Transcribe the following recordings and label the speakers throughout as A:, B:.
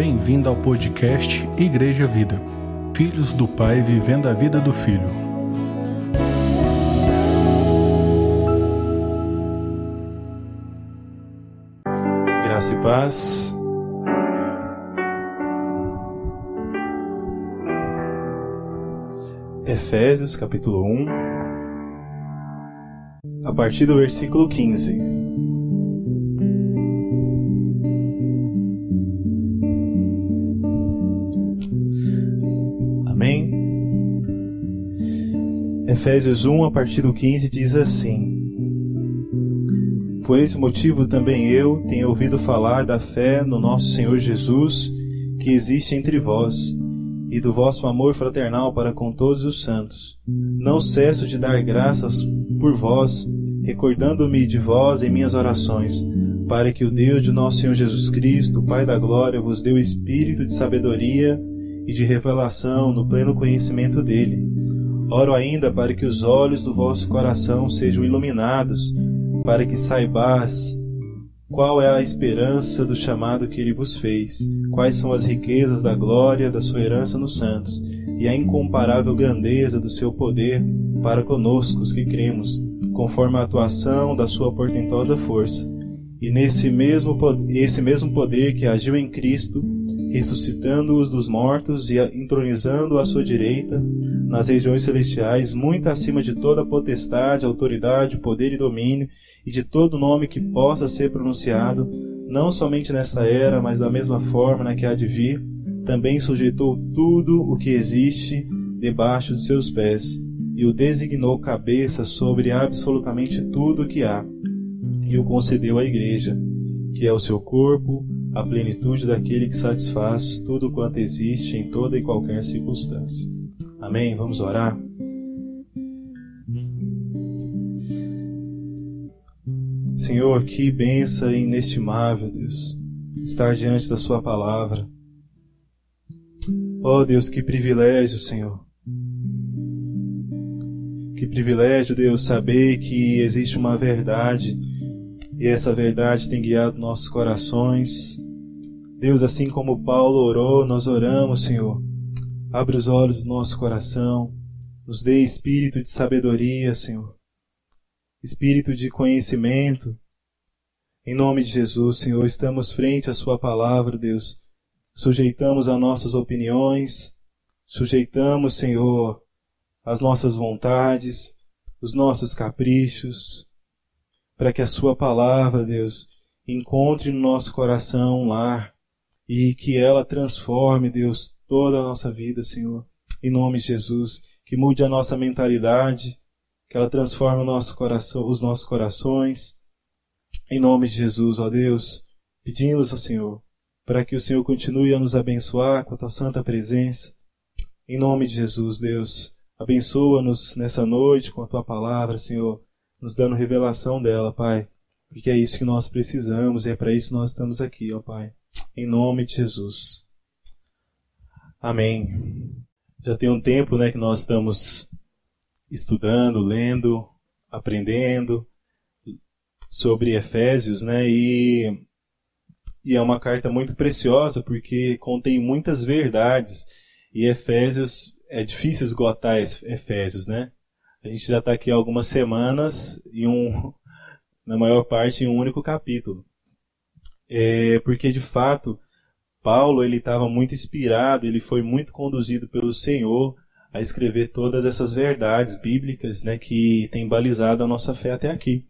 A: Bem-vindo ao podcast Igreja Vida. Filhos do Pai vivendo a vida do Filho.
B: Graça e paz. Efésios capítulo 1, a partir do versículo 15. Efésios 1, a partir do 15, diz assim: Por esse motivo também eu tenho ouvido falar da fé no nosso Senhor Jesus que existe entre vós e do vosso amor fraternal para com todos os santos. Não cesso de dar graças por vós, recordando-me de vós em minhas orações, para que o Deus de nosso Senhor Jesus Cristo, Pai da glória, vos dê o espírito de sabedoria e de revelação no pleno conhecimento dele. Oro ainda para que os olhos do vosso coração sejam iluminados, para que saibais qual é a esperança do chamado que ele vos fez? Quais são as riquezas da glória da sua herança nos santos? E a incomparável grandeza do seu poder para conosco, os que cremos, conforme a atuação da sua portentosa força. E nesse mesmo, esse mesmo poder que agiu em Cristo, ressuscitando-os dos mortos e entronizando à sua direita, nas regiões celestiais, muito acima de toda potestade, autoridade, poder e domínio, e de todo nome que possa ser pronunciado, não somente nesta era, mas da mesma forma na que há de vir, também sujeitou tudo o que existe debaixo de seus pés, e o designou cabeça sobre absolutamente tudo o que há, e o concedeu à Igreja, que é o seu corpo, a plenitude daquele que satisfaz tudo quanto existe em toda e qualquer circunstância. Amém? Vamos orar? Senhor, que benção inestimável, Deus, estar diante da Sua palavra. Oh Deus, que privilégio, Senhor. Que privilégio, Deus, saber que existe uma verdade e essa verdade tem guiado nossos corações. Deus, assim como Paulo orou, nós oramos, Senhor. Abre os olhos do nosso coração, nos dê espírito de sabedoria, Senhor, espírito de conhecimento. Em nome de Jesus, Senhor, estamos frente à Sua palavra, Deus. Sujeitamos as nossas opiniões, sujeitamos, Senhor, as nossas vontades, os nossos caprichos, para que a Sua palavra, Deus, encontre no nosso coração um lar e que ela transforme, Deus, toda a nossa vida, Senhor. Em nome de Jesus, que mude a nossa mentalidade, que ela transforme nosso coração, os nossos corações. Em nome de Jesus, ó Deus, pedimos ao Senhor para que o Senhor continue a nos abençoar com a tua santa presença. Em nome de Jesus, Deus, abençoa-nos nessa noite com a tua palavra, Senhor, nos dando revelação dela, Pai, porque é isso que nós precisamos e é para isso que nós estamos aqui, ó Pai. Em nome de Jesus. Amém. Já tem um tempo né, que nós estamos estudando, lendo, aprendendo sobre Efésios, né? E, e é uma carta muito preciosa porque contém muitas verdades. E Efésios é difícil esgotar Efésios, né? A gente já está aqui há algumas semanas e um, na maior parte em um único capítulo. É, porque de fato Paulo ele estava muito inspirado, ele foi muito conduzido pelo Senhor a escrever todas essas verdades bíblicas, né, que tem balizado a nossa fé até aqui.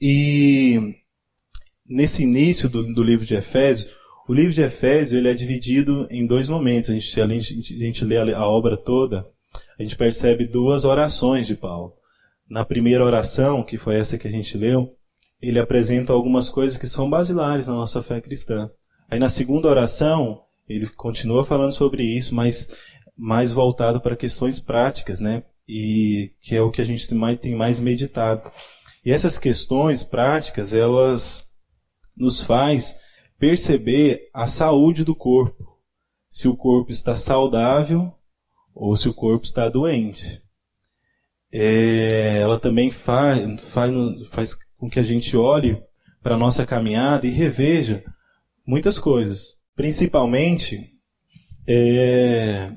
B: E nesse início do, do livro de Efésios, o livro de Efésios ele é dividido em dois momentos. A gente, se a gente, a gente lê a obra toda, a gente percebe duas orações de Paulo. Na primeira oração, que foi essa que a gente leu, ele apresenta algumas coisas que são basilares na nossa fé cristã. Aí na segunda oração, ele continua falando sobre isso, mas mais voltado para questões práticas, né? E que é o que a gente tem mais meditado. E essas questões práticas, elas nos faz perceber a saúde do corpo. Se o corpo está saudável ou se o corpo está doente. É, ela também faz, faz, faz com que a gente olhe para a nossa caminhada e reveja muitas coisas. principalmente é,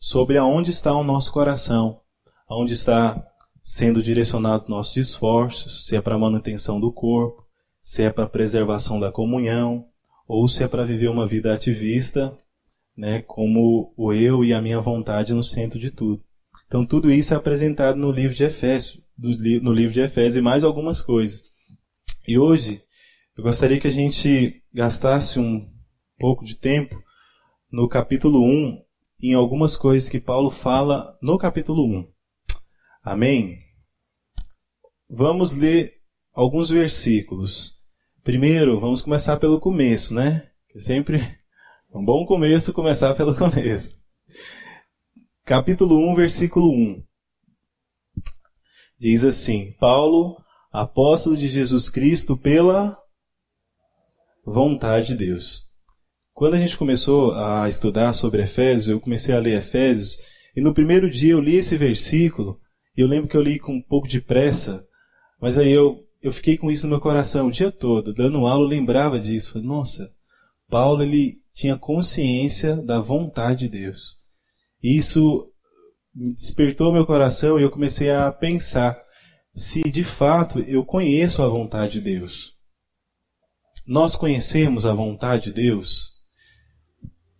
B: sobre aonde está o nosso coração, aonde está sendo direcionados nossos esforços, se é para a manutenção do corpo, se é para a preservação da comunhão, ou se é para viver uma vida ativista, né, como o eu e a minha vontade no centro de tudo. Então tudo isso é apresentado no livro de Efésios, no livro de Efésios e mais algumas coisas. E hoje eu gostaria que a gente gastasse um pouco de tempo no capítulo 1 em algumas coisas que Paulo fala no capítulo 1. Amém? Vamos ler alguns versículos. Primeiro, vamos começar pelo começo, né? Que sempre é um bom começo começar pelo começo. Capítulo 1, versículo 1. Diz assim: Paulo, apóstolo de Jesus Cristo, pela vontade de Deus. Quando a gente começou a estudar sobre Efésios, eu comecei a ler Efésios, e no primeiro dia eu li esse versículo, e eu lembro que eu li com um pouco de pressa, mas aí eu, eu fiquei com isso no meu coração o dia todo, dando aula, eu lembrava disso. Falei, nossa, Paulo ele tinha consciência da vontade de Deus. E isso despertou meu coração e eu comecei a pensar se de fato eu conheço a vontade de Deus. Nós conhecemos a vontade de Deus?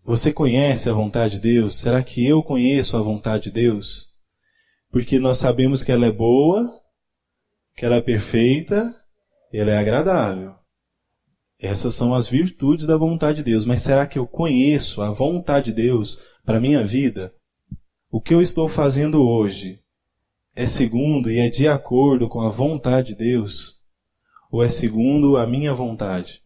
B: Você conhece a vontade de Deus? Será que eu conheço a vontade de Deus? Porque nós sabemos que ela é boa, que ela é perfeita, e ela é agradável. Essas são as virtudes da vontade de Deus. Mas será que eu conheço a vontade de Deus para minha vida? O que eu estou fazendo hoje é segundo e é de acordo com a vontade de Deus? ou é segundo a minha vontade?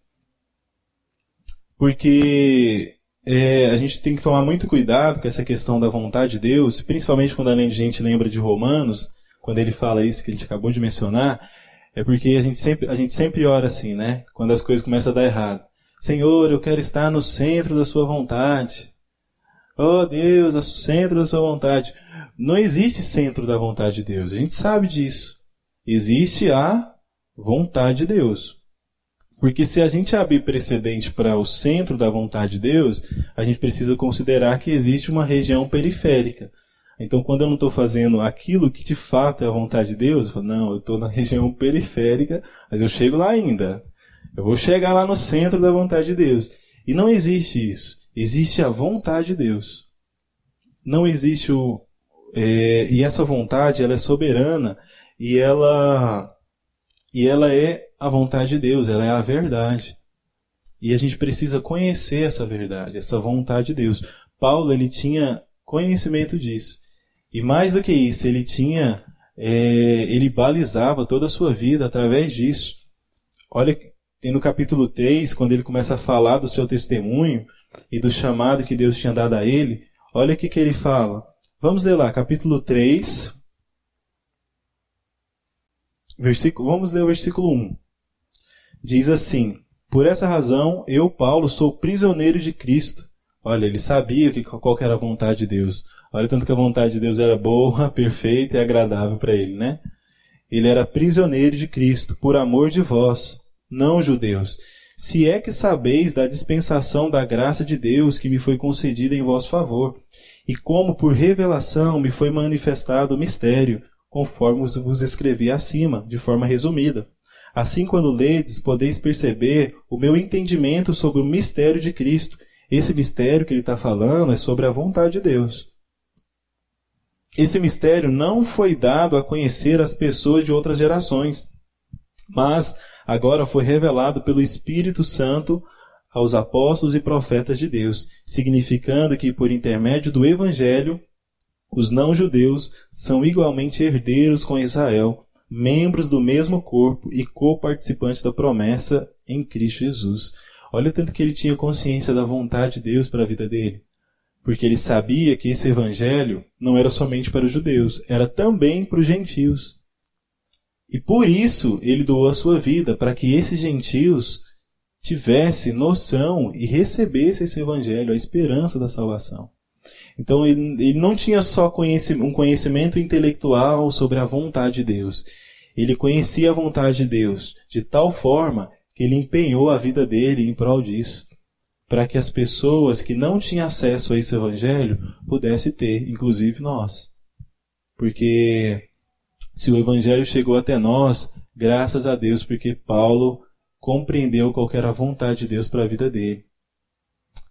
B: Porque é, a gente tem que tomar muito cuidado com essa questão da vontade de Deus, principalmente quando a gente lembra de Romanos, quando ele fala isso que a gente acabou de mencionar, é porque a gente sempre, a gente sempre ora assim, né? Quando as coisas começam a dar errado. Senhor, eu quero estar no centro da sua vontade. Oh Deus, no centro da sua vontade. Não existe centro da vontade de Deus. A gente sabe disso. Existe a vontade de Deus. Porque se a gente abrir precedente para o centro da vontade de Deus, a gente precisa considerar que existe uma região periférica. Então, quando eu não estou fazendo aquilo que de fato é a vontade de Deus, eu falo, não, eu estou na região periférica, mas eu chego lá ainda. Eu vou chegar lá no centro da vontade de Deus. E não existe isso. Existe a vontade de Deus. Não existe o. É, e essa vontade, ela é soberana e ela e ela é a vontade de Deus, ela é a verdade. E a gente precisa conhecer essa verdade, essa vontade de Deus. Paulo ele tinha conhecimento disso. E mais do que isso, ele tinha, é, ele balizava toda a sua vida através disso. Olha, tem no capítulo 3, quando ele começa a falar do seu testemunho e do chamado que Deus tinha dado a ele, olha o que, que ele fala. Vamos ler lá, capítulo 3, Versículo, vamos ler o versículo 1. Diz assim: Por essa razão, eu, Paulo, sou prisioneiro de Cristo. Olha, ele sabia que, qual que era a vontade de Deus. Olha, tanto que a vontade de Deus era boa, perfeita e agradável para ele, né? Ele era prisioneiro de Cristo, por amor de vós, não judeus. Se é que sabeis da dispensação da graça de Deus que me foi concedida em vosso favor, e como por revelação me foi manifestado o mistério, conforme vos escrevi acima, de forma resumida. Assim, quando ledes, podeis perceber o meu entendimento sobre o mistério de Cristo. Esse mistério que ele está falando é sobre a vontade de Deus. Esse mistério não foi dado a conhecer as pessoas de outras gerações, mas agora foi revelado pelo Espírito Santo aos apóstolos e profetas de Deus, significando que, por intermédio do Evangelho, os não-judeus são igualmente herdeiros com Israel, membros do mesmo corpo e co-participantes da promessa em Cristo Jesus. Olha tanto que ele tinha consciência da vontade de Deus para a vida dele. Porque ele sabia que esse evangelho não era somente para os judeus, era também para os gentios. E por isso ele doou a sua vida, para que esses gentios tivessem noção e recebessem esse evangelho, a esperança da salvação. Então ele, ele não tinha só um conhecimento intelectual sobre a vontade de Deus. Ele conhecia a vontade de Deus de tal forma que ele empenhou a vida dele em prol disso. para que as pessoas que não tinham acesso a esse evangelho pudessem ter, inclusive nós. Porque se o evangelho chegou até nós, graças a Deus, porque Paulo compreendeu qual era a vontade de Deus para a vida dele.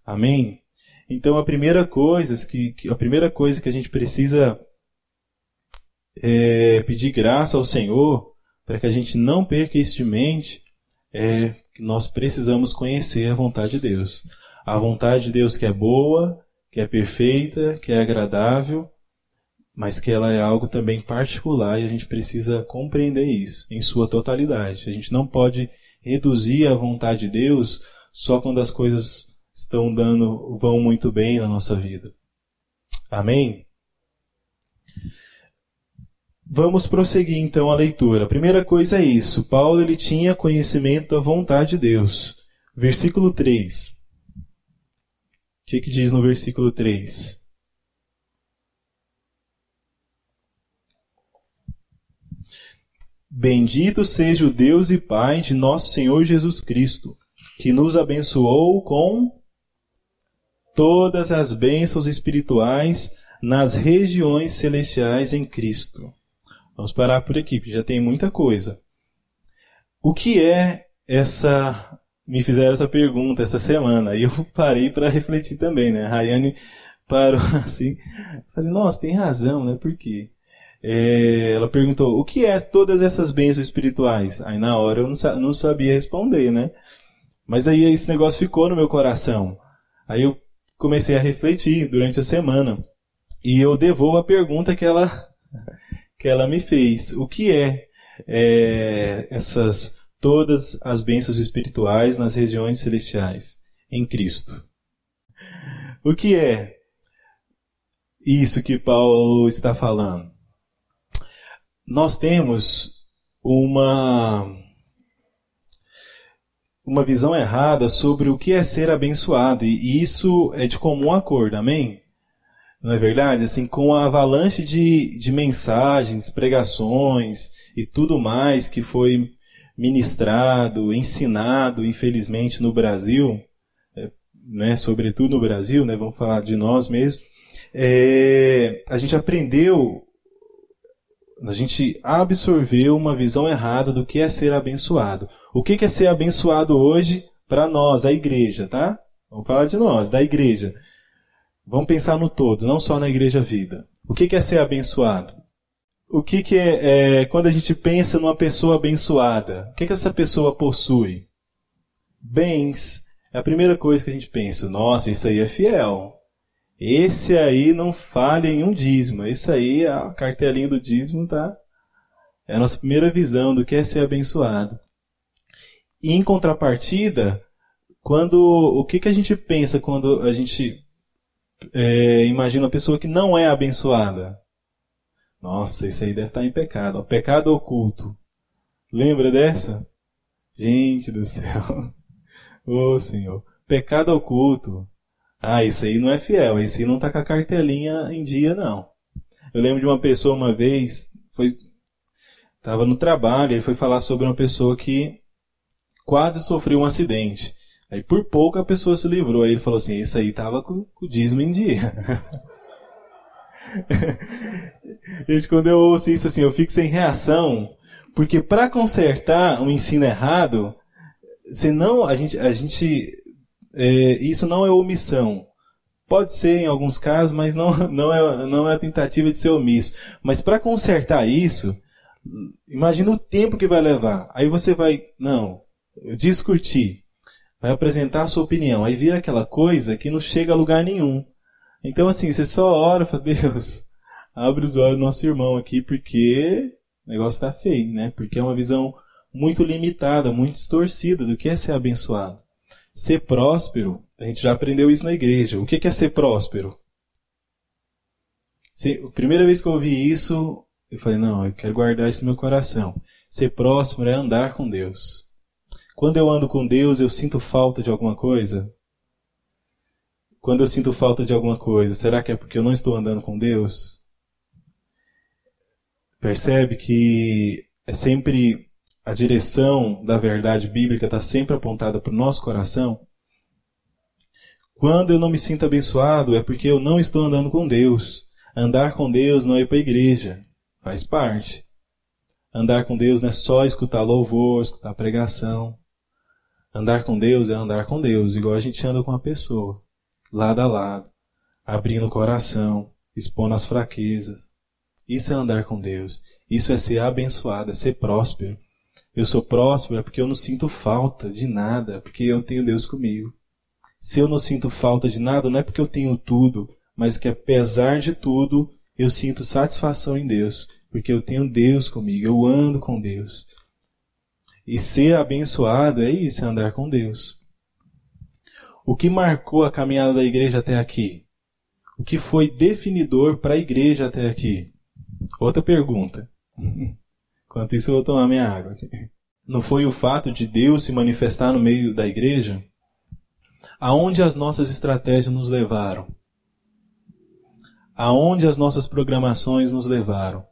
B: Amém? Então a primeira coisa que, a primeira coisa que a gente precisa é, pedir graça ao Senhor para que a gente não perca isso de mente é que nós precisamos conhecer a vontade de Deus. A vontade de Deus que é boa, que é perfeita, que é agradável, mas que ela é algo também particular e a gente precisa compreender isso em sua totalidade. A gente não pode reduzir a vontade de Deus só quando as coisas estão dando vão muito bem na nossa vida. Amém? Vamos prosseguir então a leitura. A primeira coisa é isso. Paulo ele tinha conhecimento da vontade de Deus. Versículo 3. O que, que diz no versículo 3? Bendito seja o Deus e Pai de nosso Senhor Jesus Cristo, que nos abençoou com todas as bênçãos espirituais nas regiões celestiais em Cristo. Vamos parar por aqui, porque já tem muita coisa. O que é essa. Me fizeram essa pergunta essa semana e eu parei para refletir também, né? A Rayane parou assim. Falei, nossa, tem razão, né? Por quê? É, ela perguntou, o que é todas essas bênçãos espirituais? Aí na hora eu não, não sabia responder, né? Mas aí esse negócio ficou no meu coração. Aí eu comecei a refletir durante a semana. E eu devolvo a pergunta que ela que ela me fez. O que é, é essas todas as bênçãos espirituais nas regiões celestiais em Cristo? O que é isso que Paulo está falando? Nós temos uma uma visão errada sobre o que é ser abençoado e isso é de comum acordo, amém? Não é verdade? Assim, com a avalanche de, de mensagens, pregações e tudo mais que foi ministrado, ensinado, infelizmente, no Brasil, é, né, sobretudo no Brasil, né, vamos falar de nós mesmos, é, a gente aprendeu, a gente absorveu uma visão errada do que é ser abençoado. O que é ser abençoado hoje para nós, a igreja, tá? Vamos falar de nós, da igreja. Vamos pensar no todo, não só na igreja vida. O que é ser abençoado? O que, é, é, quando a gente pensa numa pessoa abençoada? O que, que essa pessoa possui? Bens. É a primeira coisa que a gente pensa. Nossa, isso aí é fiel. Esse aí não falha em um dízimo. Esse aí, a cartelinha do dízimo, tá? É a nossa primeira visão do que é ser abençoado. E em contrapartida, quando o que, que a gente pensa quando a gente é, imagina uma pessoa que não é abençoada. Nossa, isso aí deve estar em pecado. pecado oculto. Lembra dessa? Gente do céu. Ô oh, Senhor. Pecado oculto. Ah, isso aí não é fiel. Esse aí não está com a cartelinha em dia, não. Eu lembro de uma pessoa uma vez, foi estava no trabalho, ele foi falar sobre uma pessoa que quase sofreu um acidente. Aí por pouco a pessoa se livrou. Aí ele falou assim: Isso aí tava com, com o dízimo em dia. Gente, quando eu ouço isso assim, eu fico sem reação, porque para consertar um ensino errado, senão a gente, a gente é, isso não é omissão. Pode ser em alguns casos, mas não, não, é, não é a tentativa de ser omisso. Mas para consertar isso, imagina o tempo que vai levar. Aí você vai, não, discutir vai apresentar a sua opinião. Aí vira aquela coisa que não chega a lugar nenhum. Então, assim, você só ora e fala, Deus, abre os olhos do nosso irmão aqui, porque o negócio está feio, né? Porque é uma visão muito limitada, muito distorcida do que é ser abençoado. Ser próspero, a gente já aprendeu isso na igreja. O que é ser próspero? Se, a primeira vez que eu ouvi isso, eu falei, não, eu quero guardar isso no meu coração. Ser próspero é andar com Deus. Quando eu ando com Deus, eu sinto falta de alguma coisa? Quando eu sinto falta de alguma coisa, será que é porque eu não estou andando com Deus? Percebe que é sempre a direção da verdade bíblica está sempre apontada para o nosso coração? Quando eu não me sinto abençoado, é porque eu não estou andando com Deus. Andar com Deus não é ir para a igreja, faz parte. Andar com Deus não é só escutar louvor, escutar pregação. Andar com Deus é andar com Deus, igual a gente anda com a pessoa, lado a lado, abrindo o coração, expondo as fraquezas. Isso é andar com Deus. Isso é ser abençoado, é ser próspero. Eu sou próspero é porque eu não sinto falta de nada, porque eu tenho Deus comigo. Se eu não sinto falta de nada, não é porque eu tenho tudo, mas que apesar de tudo, eu sinto satisfação em Deus, porque eu tenho Deus comigo, eu ando com Deus. E ser abençoado é isso, é andar com Deus. O que marcou a caminhada da igreja até aqui? O que foi definidor para a igreja até aqui? Outra pergunta. Enquanto isso, eu vou tomar minha água. Não foi o fato de Deus se manifestar no meio da igreja? Aonde as nossas estratégias nos levaram? Aonde as nossas programações nos levaram?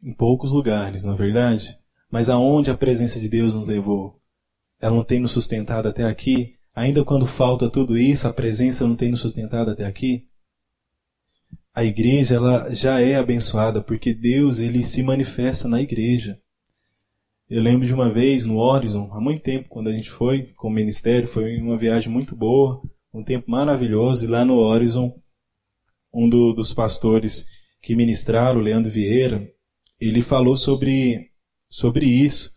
B: Em poucos lugares, na é verdade? Mas aonde a presença de Deus nos levou? Ela não tem nos sustentado até aqui? Ainda quando falta tudo isso, a presença não tem nos sustentado até aqui? A igreja ela já é abençoada porque Deus ele se manifesta na igreja. Eu lembro de uma vez no Horizon, há muito tempo, quando a gente foi com o ministério, foi uma viagem muito boa, um tempo maravilhoso, e lá no Horizon, um do, dos pastores que ministraram, o Leandro Vieira, ele falou sobre, sobre isso.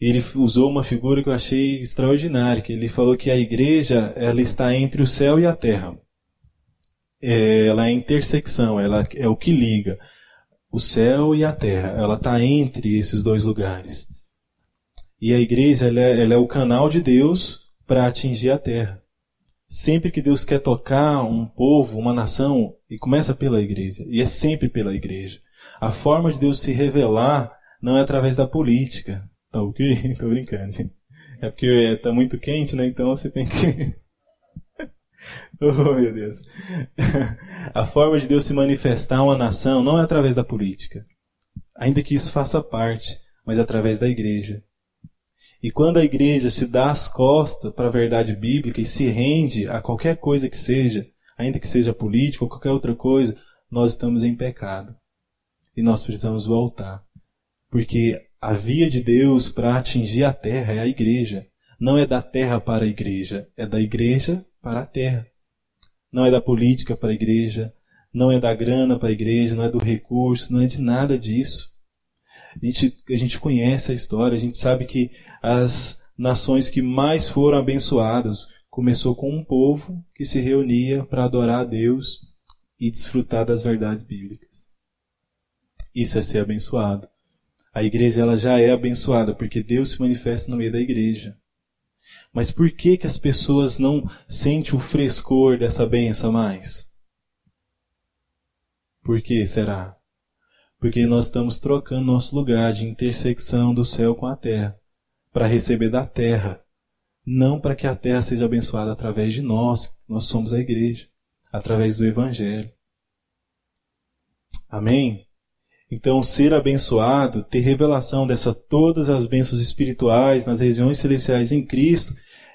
B: Ele usou uma figura que eu achei extraordinária, que ele falou que a igreja ela está entre o céu e a terra. É, ela é intersecção, ela é o que liga o céu e a terra. Ela está entre esses dois lugares. E a igreja ela é, ela é o canal de Deus para atingir a terra. Sempre que Deus quer tocar um povo, uma nação, e começa pela igreja, e é sempre pela igreja. A forma de Deus se revelar não é através da política. Tá ok? Tô brincando. É porque está muito quente, né? Então você tem que Oh, meu Deus. A forma de Deus se manifestar a uma nação não é através da política, ainda que isso faça parte, mas através da igreja. E quando a igreja se dá as costas para a verdade bíblica e se rende a qualquer coisa que seja, ainda que seja política ou qualquer outra coisa, nós estamos em pecado. E nós precisamos voltar. Porque a via de Deus para atingir a terra é a igreja. Não é da terra para a igreja, é da igreja para a terra não é da política para a igreja, não é da grana para a igreja, não é do recurso, não é de nada disso. A gente, a gente conhece a história, a gente sabe que as nações que mais foram abençoadas começou com um povo que se reunia para adorar a Deus e desfrutar das verdades bíblicas. Isso é ser abençoado. A igreja ela já é abençoada porque Deus se manifesta no meio da igreja. Mas por que que as pessoas não sentem o frescor dessa benção mais? Por que será? Porque nós estamos trocando nosso lugar de intersecção do céu com a terra, para receber da terra, não para que a terra seja abençoada através de nós, nós somos a igreja, através do evangelho. Amém? Então, ser abençoado, ter revelação dessa todas as bênçãos espirituais nas regiões celestiais em Cristo,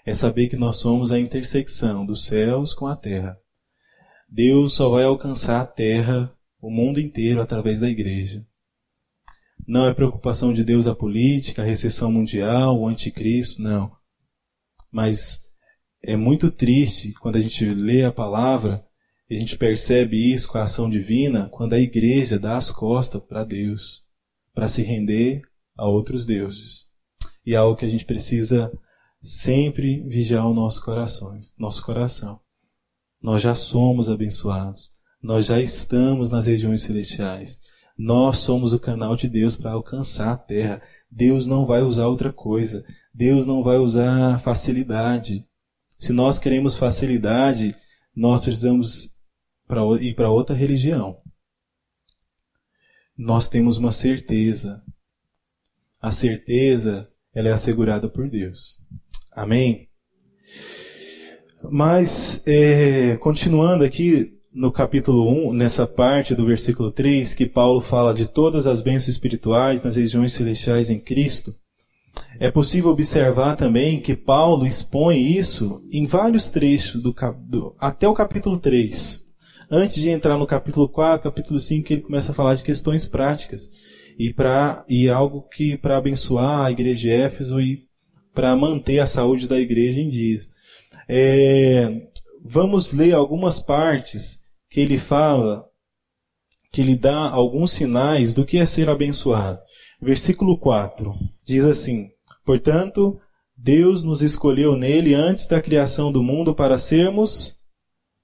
B: é saber que nós somos a intersecção dos céus com a terra. Deus só vai alcançar a terra, o mundo inteiro, através da igreja. Não é preocupação de Deus a política, a recessão mundial, o anticristo, não. Mas é muito triste quando a gente lê a palavra e a gente percebe isso com a ação divina, quando a igreja dá as costas para Deus, para se render a outros deuses. E é algo que a gente precisa sempre vigiar o nosso coração, nosso coração. Nós já somos abençoados. Nós já estamos nas regiões celestiais. Nós somos o canal de Deus para alcançar a terra. Deus não vai usar outra coisa. Deus não vai usar facilidade. Se nós queremos facilidade, nós precisamos ir para outra religião. Nós temos uma certeza. A certeza ela é assegurada por Deus. Amém? Mas, é, continuando aqui no capítulo 1, nessa parte do versículo 3, que Paulo fala de todas as bênçãos espirituais nas regiões celestiais em Cristo, é possível observar também que Paulo expõe isso em vários trechos, do, do, até o capítulo 3. Antes de entrar no capítulo 4, capítulo 5, ele começa a falar de questões práticas e, pra, e algo que para abençoar a igreja de Éfeso e para manter a saúde da igreja em dias. É, vamos ler algumas partes que ele fala, que ele dá alguns sinais do que é ser abençoado. Versículo 4 diz assim: Portanto, Deus nos escolheu nele antes da criação do mundo para sermos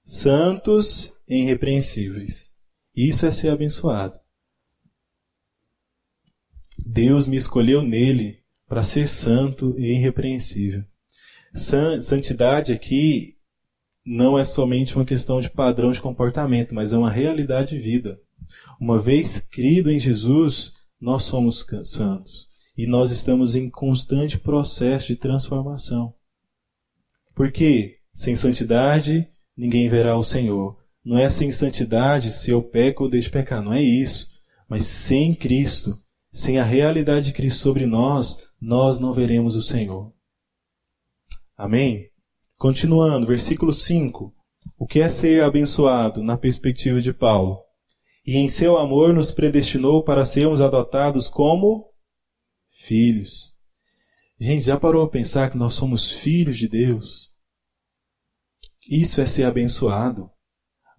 B: santos e irrepreensíveis. Isso é ser abençoado. Deus me escolheu nele para ser santo e irrepreensível. Santidade aqui não é somente uma questão de padrão de comportamento, mas é uma realidade de vida. Uma vez crido em Jesus, nós somos santos e nós estamos em constante processo de transformação. Porque sem santidade ninguém verá o Senhor. Não é sem santidade se eu peco ou deixo pecar, não é isso. Mas sem Cristo, sem a realidade de Cristo sobre nós, nós não veremos o Senhor. Amém? Continuando, versículo 5. O que é ser abençoado na perspectiva de Paulo? E em seu amor nos predestinou para sermos adotados como filhos. Gente, já parou a pensar que nós somos filhos de Deus? Isso é ser abençoado.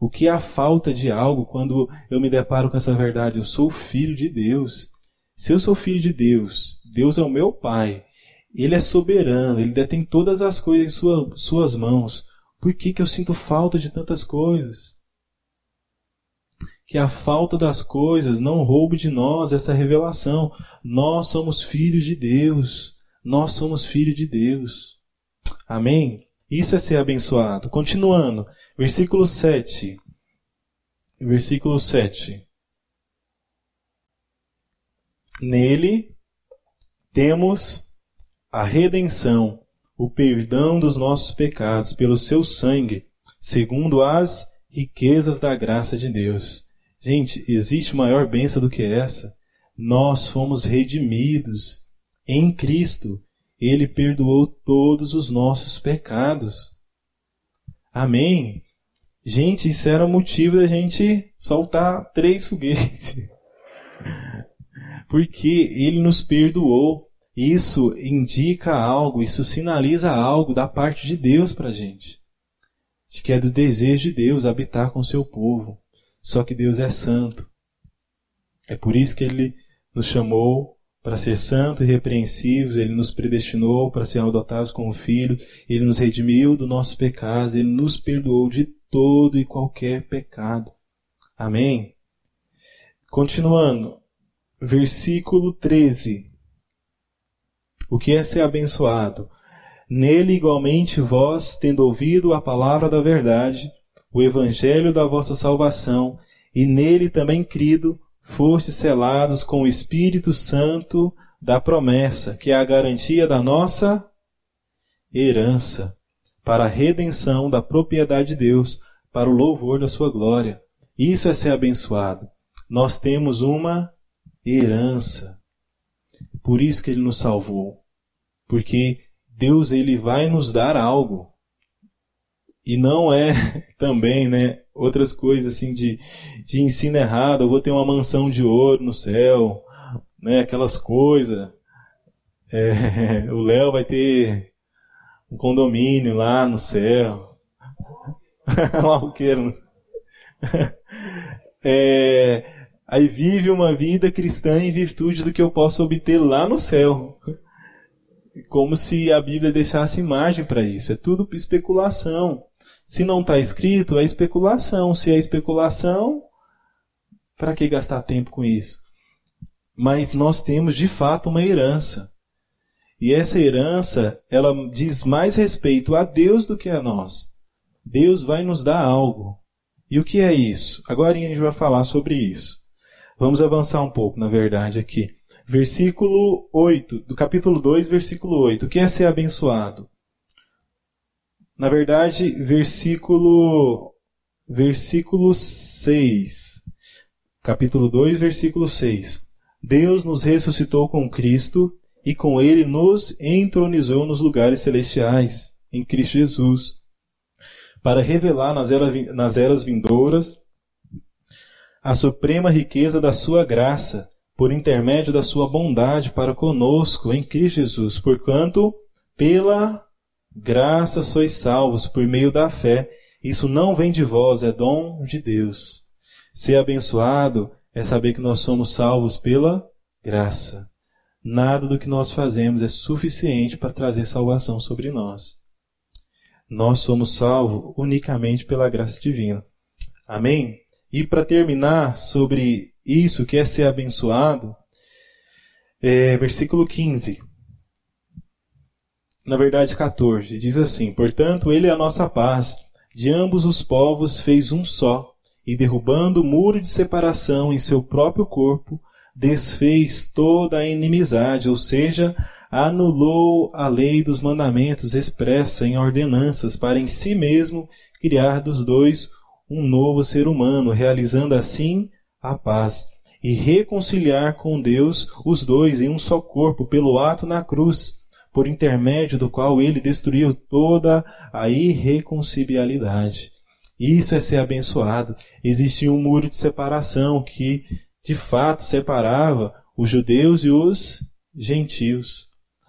B: O que é a falta de algo quando eu me deparo com essa verdade? Eu sou filho de Deus. Se eu sou filho de Deus, Deus é o meu Pai. Ele é soberano, ele detém todas as coisas em sua, suas mãos. Por que, que eu sinto falta de tantas coisas? que a falta das coisas não roube de nós essa revelação. Nós somos filhos de Deus. Nós somos filhos de Deus. Amém? Isso é ser abençoado. Continuando, versículo 7. Versículo 7. Nele temos a redenção, o perdão dos nossos pecados pelo seu sangue, segundo as riquezas da graça de Deus Gente, existe maior bênção do que essa? Nós fomos redimidos em Cristo. Ele perdoou todos os nossos pecados. Amém? Gente, isso era motivo da gente soltar três foguetes. Porque ele nos perdoou. Isso indica algo, isso sinaliza algo da parte de Deus para a gente. De que é do desejo de Deus habitar com o seu povo. Só que Deus é santo. É por isso que Ele nos chamou para ser santo e repreensíveis, Ele nos predestinou para ser adotados como filho, Ele nos redimiu do nossos pecados, Ele nos perdoou de todo e qualquer pecado. Amém? Continuando, versículo 13. O que é ser abençoado? Nele igualmente vós, tendo ouvido a palavra da verdade, o evangelho da vossa salvação, e nele também crido, foste selados com o Espírito Santo da promessa, que é a garantia da nossa herança, para a redenção da propriedade de Deus, para o louvor da sua glória. Isso é ser abençoado. Nós temos uma herança. Por isso que ele nos salvou. Porque Deus ele vai nos dar algo. E não é também, né, outras coisas assim de, de ensino errado, eu vou ter uma mansão de ouro no céu, né, aquelas coisas. É, o Léo vai ter um condomínio lá no céu. Malqueiro. é, aí vive uma vida cristã em virtude do que eu posso obter lá no céu. Como se a Bíblia deixasse margem para isso. É tudo especulação. Se não está escrito, é especulação. Se é especulação, para que gastar tempo com isso? Mas nós temos de fato uma herança. E essa herança, ela diz mais respeito a Deus do que a nós. Deus vai nos dar algo. E o que é isso? Agora a gente vai falar sobre isso. Vamos avançar um pouco, na verdade, aqui. Versículo 8, do capítulo 2, versículo 8. O que é ser abençoado? Na verdade, versículo versículo 6. Capítulo 2, versículo 6. Deus nos ressuscitou com Cristo e com ele nos entronizou nos lugares celestiais, em Cristo Jesus, para revelar nas eras, nas eras vindouras a suprema riqueza da sua graça, por intermédio da sua bondade para conosco em Cristo Jesus, porquanto pela graça sois salvos por meio da fé. Isso não vem de vós, é dom de Deus. Ser abençoado é saber que nós somos salvos pela graça. Nada do que nós fazemos é suficiente para trazer salvação sobre nós. Nós somos salvos unicamente pela graça divina. Amém? E para terminar sobre isso que é ser abençoado, é, versículo 15. Na verdade, 14. Diz assim: Portanto, ele é a nossa paz. De ambos os povos fez um só, e derrubando o muro de separação em seu próprio corpo, desfez toda a inimizade, ou seja, anulou a lei dos mandamentos expressa em ordenanças para em si mesmo criar dos dois um novo ser humano, realizando assim a paz e reconciliar com Deus os dois em um só corpo pelo ato na cruz, por intermédio do qual ele destruiu toda a irreconciliabilidade. Isso é ser abençoado. Existia um muro de separação que, de fato, separava os judeus e os gentios.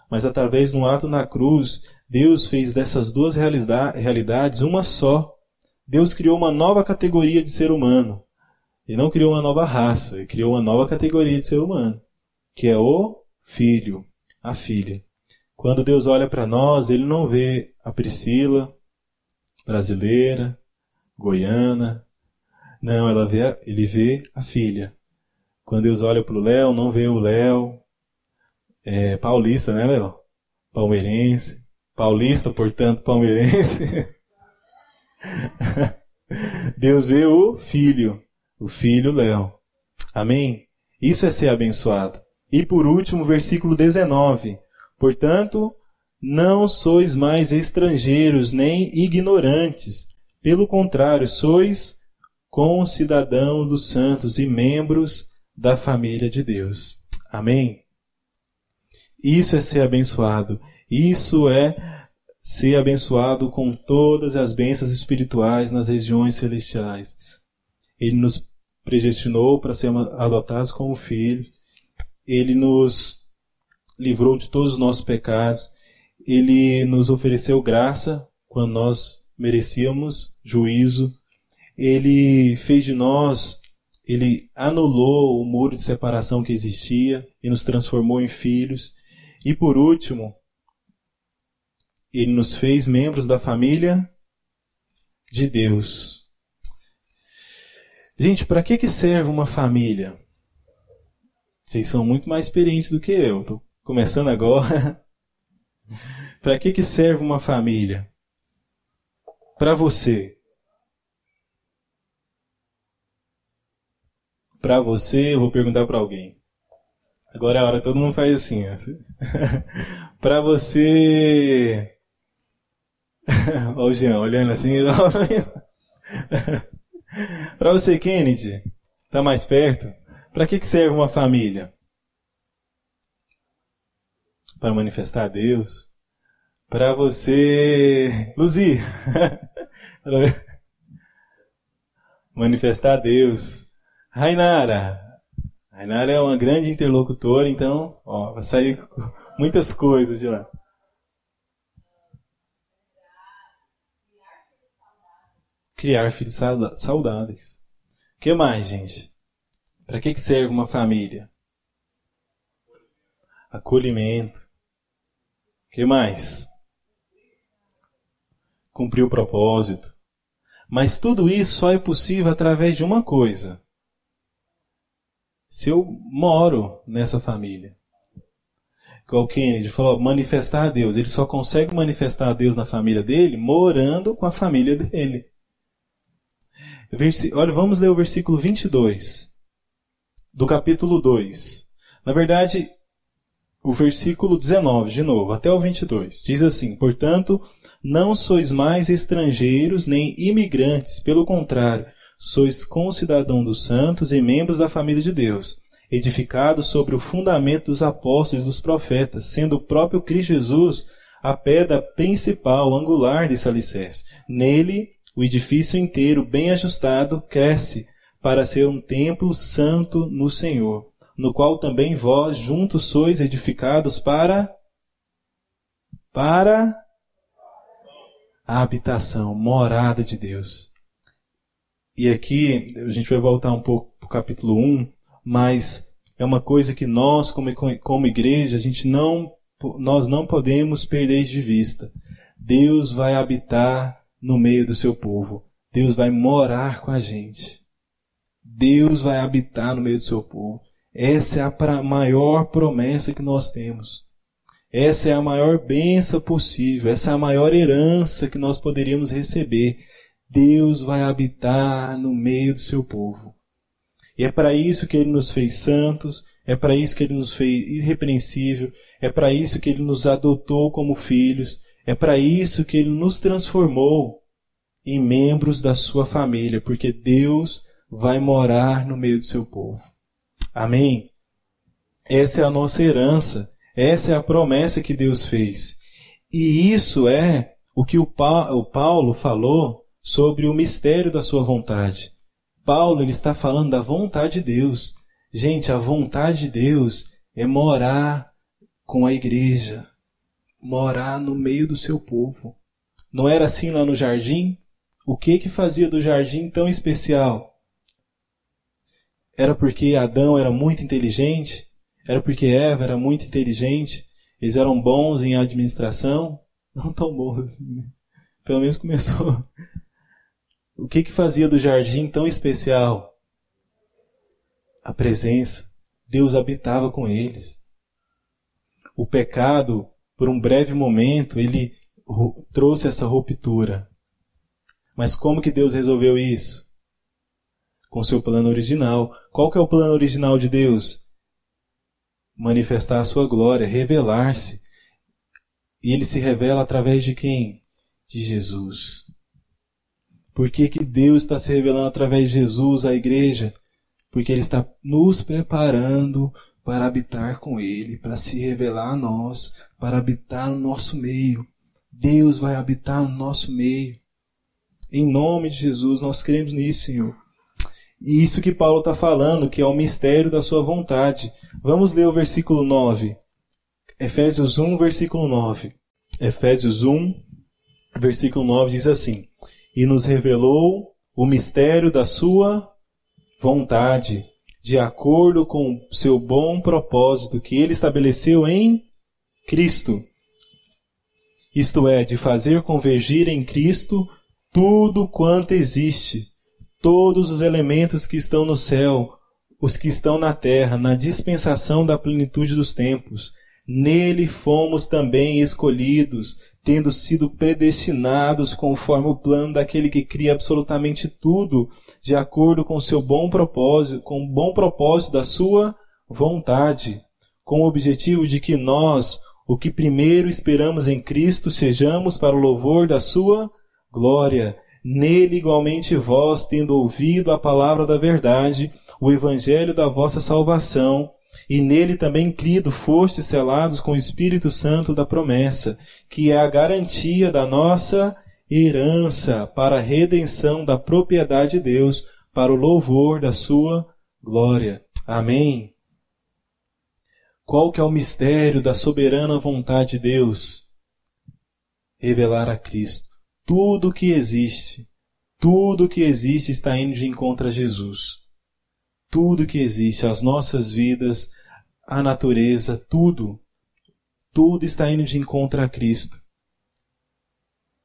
B: Mas através de um ato na cruz, Deus fez dessas duas realidades uma só. Deus criou uma nova categoria de ser humano, ele não criou uma nova raça, ele criou uma nova categoria de ser humano, que é o filho, a filha. Quando Deus olha para nós, ele não vê a Priscila, brasileira, goiana. Não, ela vê, ele vê a filha. Quando Deus olha para o Léo, não vê o Léo, é, paulista, né, Léo? Palmeirense. Paulista, portanto, palmeirense. Deus vê o filho o filho Léo. Amém? Isso é ser abençoado. E por último, versículo 19. Portanto, não sois mais estrangeiros nem ignorantes. Pelo contrário, sois concidadão dos santos e membros da família de Deus. Amém? Isso é ser abençoado. Isso é ser abençoado com todas as bênçãos espirituais nas regiões celestiais. Ele nos predestinou para sermos adotados como filhos. Ele nos livrou de todos os nossos pecados. Ele nos ofereceu graça quando nós merecíamos juízo. Ele fez de nós, ele anulou o muro de separação que existia e nos transformou em filhos. E por último, ele nos fez membros da família de Deus. Gente, para que, que serve uma família? Vocês são muito mais experientes do que eu. Estou começando agora. para que, que serve uma família? Para você. Para você, eu vou perguntar para alguém. Agora é a hora, todo mundo faz assim. para você. Olha o Jean olhando assim. Para você, Kennedy, tá mais perto? Para que, que serve uma família? Para manifestar Deus? Para você, Luzi, manifestar Deus. Rainara, Rainara é uma grande interlocutora, então, ó, vai sair muitas coisas de lá. Criar filhos saudáveis. O que mais, gente? Para que, que serve uma família? Acolhimento. O que mais? Cumprir o propósito. Mas tudo isso só é possível através de uma coisa. Se eu moro nessa família. Igual o Kennedy falou, manifestar a Deus. Ele só consegue manifestar a Deus na família dele morando com a família dele. Olha, vamos ler o versículo 22 do capítulo 2. Na verdade, o versículo 19, de novo, até o 22. Diz assim: Portanto, não sois mais estrangeiros nem imigrantes, pelo contrário, sois concidadão dos santos e membros da família de Deus, edificado sobre o fundamento dos apóstolos e dos profetas, sendo o próprio Cristo Jesus a pedra principal, angular desse alicerce. Nele, o edifício inteiro, bem ajustado, cresce para ser um templo santo no Senhor, no qual também vós juntos sois edificados para para a habitação, morada de Deus. E aqui a gente vai voltar um pouco para o capítulo 1, mas é uma coisa que nós, como, como igreja, a gente não, nós não podemos perder de vista. Deus vai habitar no meio do seu povo. Deus vai morar com a gente. Deus vai habitar no meio do seu povo. Essa é a maior promessa que nós temos. Essa é a maior benção possível, essa é a maior herança que nós poderíamos receber. Deus vai habitar no meio do seu povo. E é para isso que ele nos fez santos, é para isso que ele nos fez irrepreensível, é para isso que ele nos adotou como filhos, é para isso que ele nos transformou em membros da sua família, porque Deus vai morar no meio do seu povo. Amém? Essa é a nossa herança. Essa é a promessa que Deus fez. E isso é o que o Paulo falou sobre o mistério da sua vontade. Paulo ele está falando da vontade de Deus. Gente, a vontade de Deus é morar com a igreja, morar no meio do seu povo. Não era assim lá no jardim? O que que fazia do jardim tão especial? Era porque Adão era muito inteligente? Era porque Eva era muito inteligente? Eles eram bons em administração? Não tão bons assim? Pelo menos começou. O que que fazia do jardim tão especial? A presença. Deus habitava com eles. O pecado, por um breve momento, ele trouxe essa ruptura. Mas como que Deus resolveu isso? Com seu plano original. Qual que é o plano original de Deus? manifestar a sua glória, revelar-se. E ele se revela através de quem? De Jesus. Por que, que Deus está se revelando através de Jesus à igreja? Porque Ele está nos preparando para habitar com Ele, para se revelar a nós, para habitar no nosso meio. Deus vai habitar no nosso meio. Em nome de Jesus, nós cremos nisso, Senhor. E isso que Paulo está falando, que é o mistério da sua vontade. Vamos ler o versículo 9. Efésios 1, versículo 9. Efésios 1, versículo 9 diz assim: E nos revelou o mistério da sua vontade, de acordo com o seu bom propósito que ele estabeleceu em Cristo. Isto é, de fazer convergir em Cristo tudo quanto existe todos os elementos que estão no céu, os que estão na terra, na dispensação da plenitude dos tempos. Nele fomos também escolhidos, tendo sido predestinados conforme o plano daquele que cria absolutamente tudo, de acordo com seu bom propósito, com o bom propósito da sua vontade, com o objetivo de que nós, o que primeiro esperamos em Cristo, sejamos para o louvor da sua glória. Nele igualmente vós, tendo ouvido a palavra da verdade, o evangelho da vossa salvação, e nele também crido fostes selados com o Espírito Santo da promessa, que é a garantia da nossa herança para a redenção da propriedade de Deus, para o louvor da sua glória. Amém. Qual que é o mistério da soberana vontade de Deus? Revelar a Cristo tudo que existe, tudo que existe está indo de encontro a Jesus. Tudo que existe, as nossas vidas, a natureza, tudo, tudo está indo de encontro a Cristo.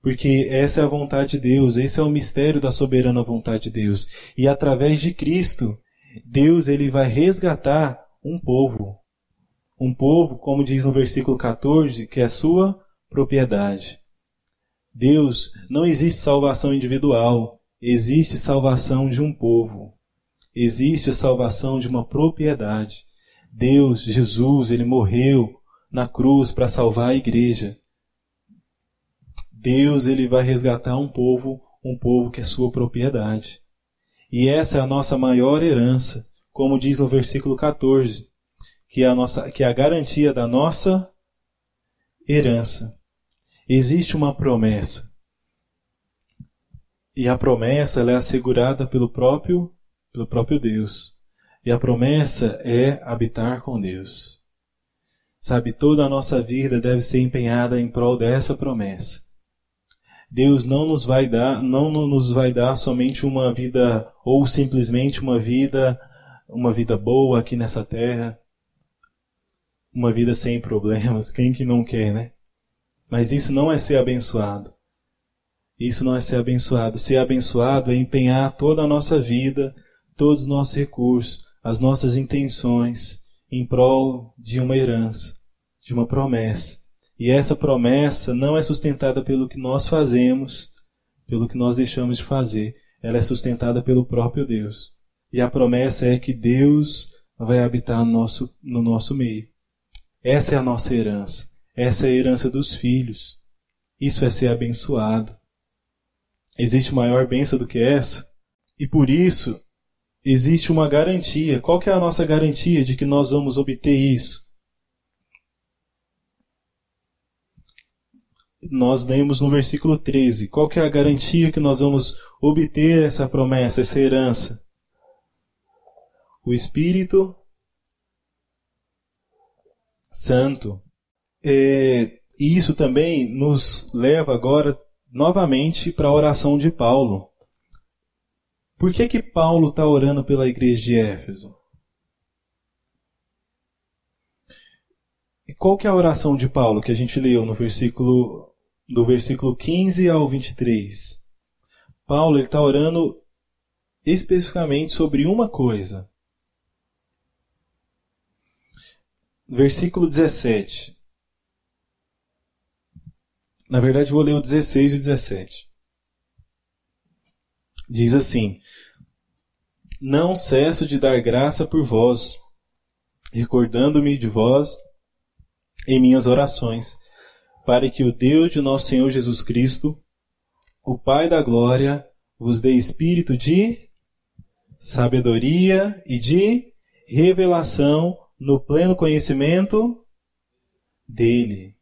B: Porque essa é a vontade de Deus, esse é o mistério da soberana vontade de Deus. E através de Cristo, Deus ele vai resgatar um povo. Um povo, como diz no versículo 14, que é sua propriedade. Deus, não existe salvação individual, existe salvação de um povo. Existe a salvação de uma propriedade. Deus, Jesus, ele morreu na cruz para salvar a igreja. Deus, ele vai resgatar um povo, um povo que é sua propriedade. E essa é a nossa maior herança, como diz no versículo 14, que é a, nossa, que é a garantia da nossa herança. Existe uma promessa. E a promessa ela é assegurada pelo próprio, pelo próprio Deus. E a promessa é habitar com Deus. Sabe, toda a nossa vida deve ser empenhada em prol dessa promessa. Deus não nos vai dar, não nos vai dar somente uma vida ou simplesmente uma vida, uma vida boa aqui nessa terra, uma vida sem problemas, quem que não quer, né? Mas isso não é ser abençoado. Isso não é ser abençoado. Ser abençoado é empenhar toda a nossa vida, todos os nossos recursos, as nossas intenções em prol de uma herança, de uma promessa. E essa promessa não é sustentada pelo que nós fazemos, pelo que nós deixamos de fazer. Ela é sustentada pelo próprio Deus. E a promessa é que Deus vai habitar no nosso, no nosso meio. Essa é a nossa herança. Essa é a herança dos filhos. Isso é ser abençoado. Existe maior bênção do que essa? E por isso, existe uma garantia. Qual que é a nossa garantia de que nós vamos obter isso? Nós lemos no versículo 13. Qual que é a garantia que nós vamos obter essa promessa, essa herança? O Espírito Santo. É, e isso também nos leva agora novamente para a oração de Paulo. Por que que Paulo está orando pela igreja de Éfeso? E qual que é a oração de Paulo que a gente leu no versículo do versículo 15 ao 23? Paulo está orando especificamente sobre uma coisa. Versículo 17. Na verdade, vou ler o 16 e o 17. Diz assim: Não cesso de dar graça por vós, recordando-me de vós em minhas orações, para que o Deus de nosso Senhor Jesus Cristo, o Pai da glória, vos dê espírito de sabedoria e de revelação no pleno conhecimento dele.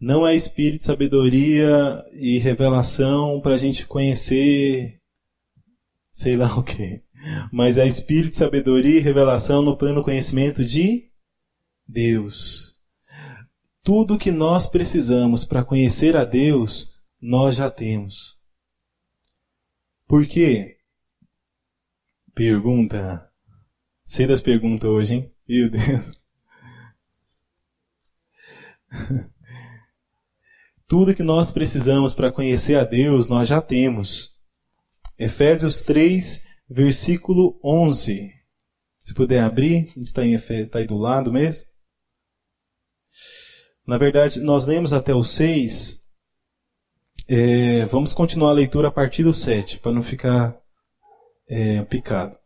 B: Não é espírito, sabedoria e revelação para a gente conhecer, sei lá o que, mas é espírito, sabedoria e revelação no pleno conhecimento de Deus. Tudo que nós precisamos para conhecer a Deus, nós já temos. Por quê? Pergunta. Sei das perguntas hoje, hein? Meu Deus. Tudo que nós precisamos para conhecer a Deus, nós já temos. Efésios 3, versículo 11. Se puder abrir, está, está aí do lado mesmo. Na verdade, nós lemos até o 6. É, vamos continuar a leitura a partir do 7, para não ficar é, picado.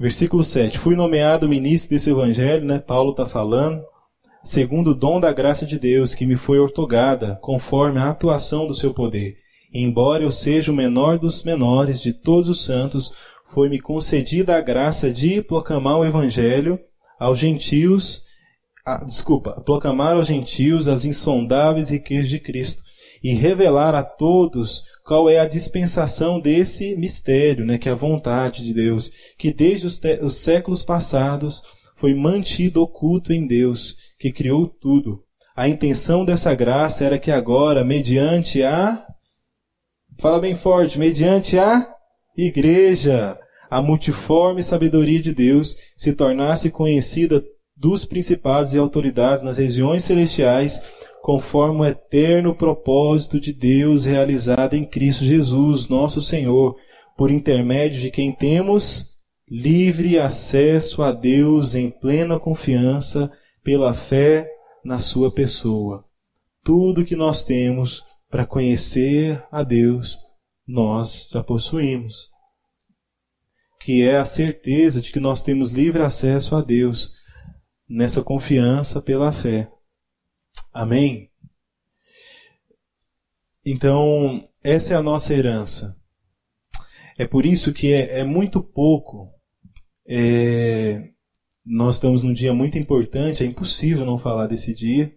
B: Versículo 7. Fui nomeado ministro desse evangelho, né? Paulo está falando segundo o dom da graça de Deus que me foi ortogada, conforme a atuação do seu poder. Embora eu seja o menor dos menores de todos os santos, foi-me concedida a graça de proclamar o evangelho aos gentios, a, desculpa, proclamar aos gentios as insondáveis riquezas de Cristo e revelar a todos qual é a dispensação desse mistério, né, que é a vontade de Deus, que desde os, os séculos passados foi mantido oculto em Deus, que criou tudo. A intenção dessa graça era que agora, mediante a. Fala bem forte, mediante a igreja, a multiforme sabedoria de Deus se tornasse conhecida dos principados e autoridades nas regiões celestiais, conforme o eterno propósito de Deus realizado em Cristo Jesus, nosso Senhor, por intermédio de quem temos livre acesso a Deus em plena confiança pela fé na Sua pessoa. Tudo que nós temos para conhecer a Deus, nós já possuímos. Que é a certeza de que nós temos livre acesso a Deus nessa confiança pela fé. Amém? Então, essa é a nossa herança. É por isso que é, é muito pouco É, nós estamos num dia muito importante, é impossível não falar desse dia,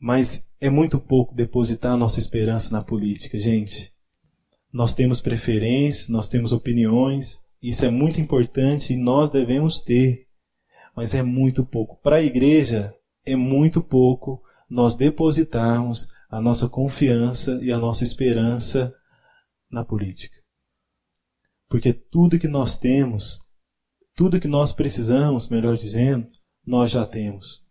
B: mas é muito pouco depositar a nossa esperança na política, gente. Nós temos preferências, nós temos opiniões, isso é muito importante e nós devemos ter, mas é muito pouco. Para a igreja, é muito pouco nós depositarmos a nossa confiança e a nossa esperança na política. Porque tudo que nós temos tudo que nós precisamos, melhor dizendo, nós já temos.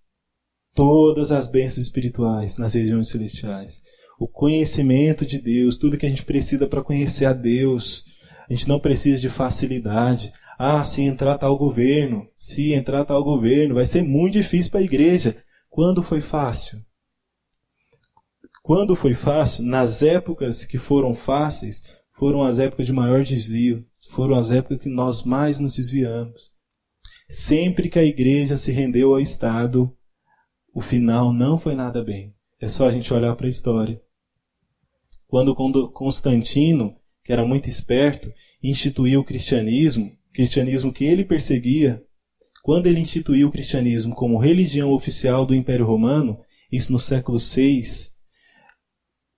B: Todas as bênçãos espirituais nas regiões celestiais. O conhecimento de Deus, tudo que a gente precisa para conhecer a Deus. A gente não precisa de facilidade. Ah, se entrar tal governo, se entrar tal governo, vai ser muito difícil para a igreja. Quando foi fácil? Quando foi fácil? Nas épocas que foram fáceis, foram as épocas de maior desvio foram as épocas que nós mais nos desviamos. Sempre que a igreja se rendeu ao Estado, o final não foi nada bem. É só a gente olhar para a história. Quando Constantino, que era muito esperto, instituiu o cristianismo, cristianismo que ele perseguia, quando ele instituiu o cristianismo como religião oficial do Império Romano, isso no século VI,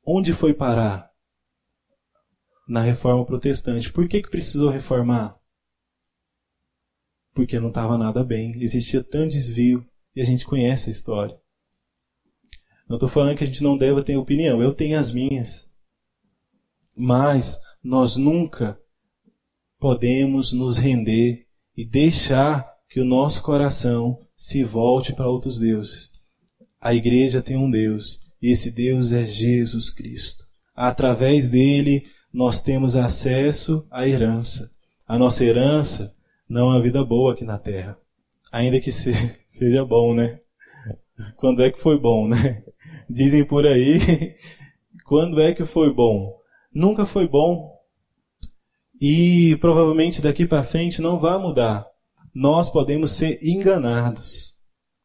B: onde foi parar? na reforma protestante. Por que, que precisou reformar? Porque não estava nada bem, existia tanto desvio e a gente conhece a história. Não estou falando que a gente não deva ter opinião, eu tenho as minhas. Mas nós nunca podemos nos render e deixar que o nosso coração se volte para outros deuses. A igreja tem um Deus, e esse Deus é Jesus Cristo. Através dele, nós temos acesso à herança. A nossa herança não é uma vida boa aqui na terra. Ainda que seja bom, né? Quando é que foi bom, né? Dizem por aí, quando é que foi bom? Nunca foi bom. E provavelmente daqui para frente não vai mudar. Nós podemos ser enganados.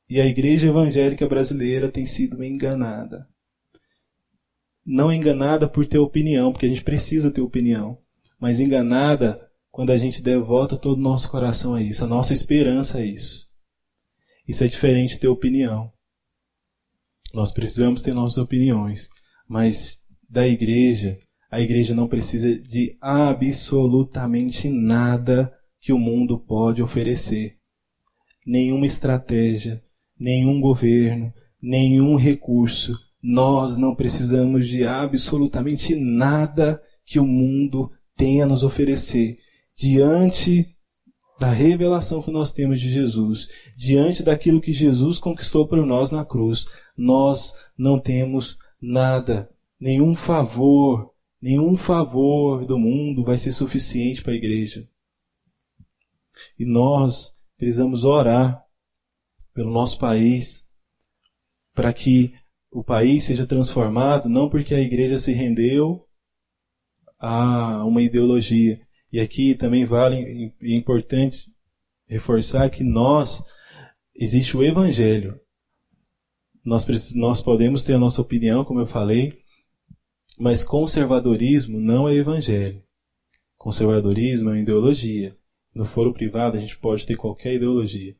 B: E a igreja evangélica brasileira tem sido enganada não enganada por ter opinião, porque a gente precisa ter opinião, mas enganada quando a gente devota todo o nosso coração a isso, a nossa esperança a isso. Isso é diferente de ter opinião. Nós precisamos ter nossas opiniões, mas da igreja, a igreja não precisa de absolutamente nada que o mundo pode oferecer. Nenhuma estratégia, nenhum governo, nenhum recurso, nós não precisamos de absolutamente nada que o mundo tenha a nos oferecer diante da revelação que nós temos de Jesus, diante daquilo que Jesus conquistou por nós na cruz. Nós não temos nada, nenhum favor, nenhum favor do mundo vai ser suficiente para a igreja. E nós precisamos orar pelo nosso país, para que o país seja transformado, não porque a igreja se rendeu a uma ideologia. E aqui também vale, é importante reforçar que nós, existe o evangelho. Nós, nós podemos ter a nossa opinião, como eu falei, mas conservadorismo não é evangelho. Conservadorismo é uma ideologia. No foro privado a gente pode ter qualquer ideologia.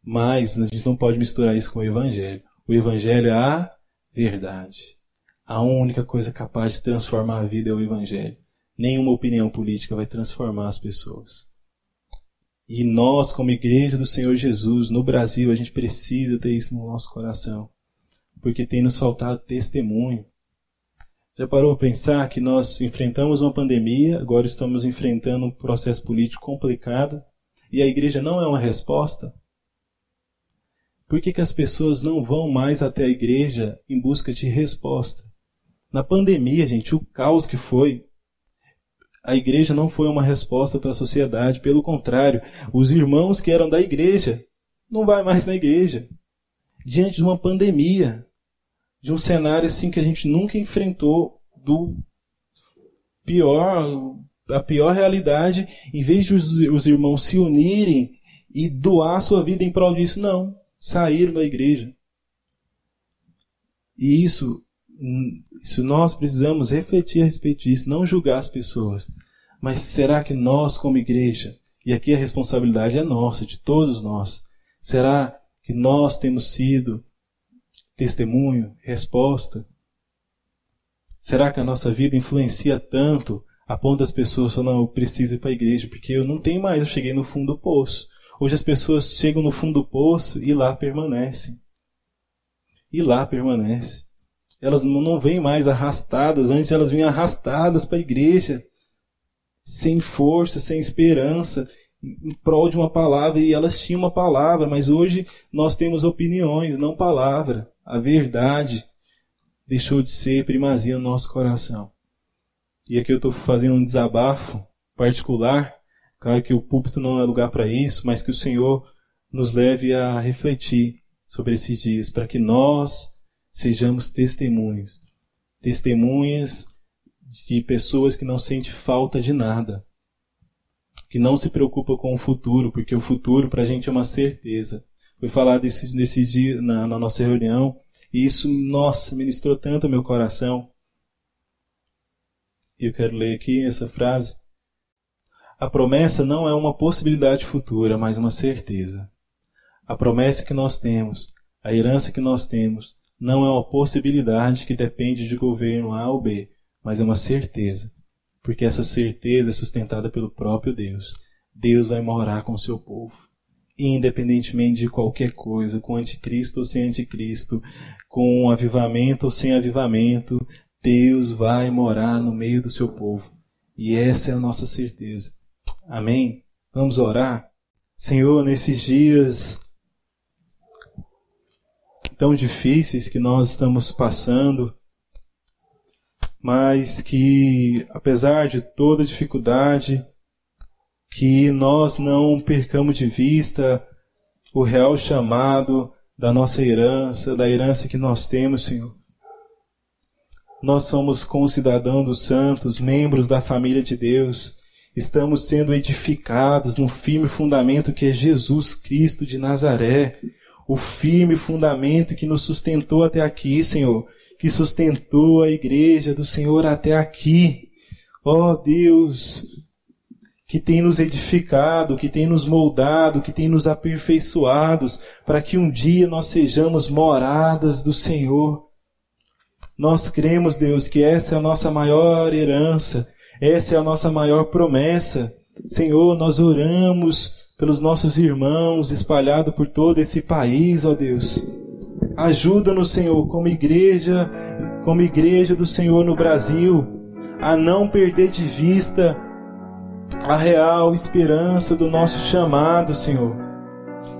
B: Mas a gente não pode misturar isso com o evangelho. O Evangelho é a verdade. A única coisa capaz de transformar a vida é o Evangelho. Nenhuma opinião política vai transformar as pessoas. E nós, como igreja do Senhor Jesus, no Brasil, a gente precisa ter isso no nosso coração. Porque tem nos faltado testemunho. Já parou para pensar que nós enfrentamos uma pandemia, agora estamos enfrentando um processo político complicado e a igreja não é uma resposta? Por que, que as pessoas não vão mais até a igreja em busca de resposta? Na pandemia, gente, o caos que foi, a igreja não foi uma resposta para a sociedade, pelo contrário, os irmãos que eram da igreja não vai mais na igreja. Diante de uma pandemia, de um cenário assim que a gente nunca enfrentou, do pior, a pior realidade, em vez de os, os irmãos se unirem e doar sua vida em prol disso, não saíram da igreja. E isso, isso nós precisamos refletir a respeito disso, não julgar as pessoas. Mas será que nós, como igreja, E aqui a responsabilidade é nossa, de todos nós. Será que nós temos sido testemunho, resposta? Será que a nossa vida influencia tanto a ponto das pessoas falar, não, eu preciso ir para a igreja, porque eu não tenho mais, eu cheguei no fundo do poço. Hoje as pessoas chegam no fundo do poço e lá permanecem. E lá permanecem. Elas não vêm mais arrastadas, antes elas vinham arrastadas para a igreja, sem força, sem esperança, em prol de uma palavra, e elas tinham uma palavra, mas hoje nós temos opiniões, não palavra. A verdade deixou de ser primazia no nosso coração. E aqui eu estou fazendo um desabafo particular. Claro que o púlpito não é lugar para isso, mas que o Senhor nos leve a refletir sobre esses dias, para que nós sejamos testemunhos. Testemunhas de pessoas que não sentem falta de nada. Que não se preocupam com o futuro, porque o futuro para a gente é uma certeza. Foi falado desse, desse dia na, na nossa reunião, e isso, nossa, ministrou tanto meu coração. Eu quero ler aqui essa frase. A promessa não é uma possibilidade futura, mas uma certeza. A promessa que nós temos, a herança que nós temos, não é uma possibilidade que depende de governo A ou B, mas é uma certeza. Porque essa certeza é sustentada pelo próprio Deus. Deus vai morar com o seu povo. Independentemente de qualquer coisa, com anticristo ou sem anticristo, com avivamento ou sem avivamento, Deus vai morar no meio do seu povo. E essa é a nossa certeza. Amém? Vamos orar? Senhor, nesses dias tão difíceis que nós estamos passando, mas que, apesar de toda dificuldade, que nós não percamos de vista o real chamado da nossa herança, da herança que nós temos, Senhor. Nós somos concidadãos dos santos, membros da família de Deus. Estamos sendo edificados no firme fundamento que é Jesus Cristo de Nazaré. O firme fundamento que nos sustentou até aqui, Senhor. Que sustentou a igreja do Senhor até aqui. Ó oh, Deus, que tem nos edificado, que tem nos moldado, que tem nos aperfeiçoados, para que um dia nós sejamos moradas do Senhor. Nós cremos, Deus, que essa é a nossa maior herança, essa é a nossa maior promessa. Senhor, nós oramos pelos nossos irmãos espalhados por todo esse país, ó Deus. Ajuda-nos, Senhor, como igreja, como igreja do Senhor no Brasil, a não perder de vista a real esperança do nosso chamado, Senhor.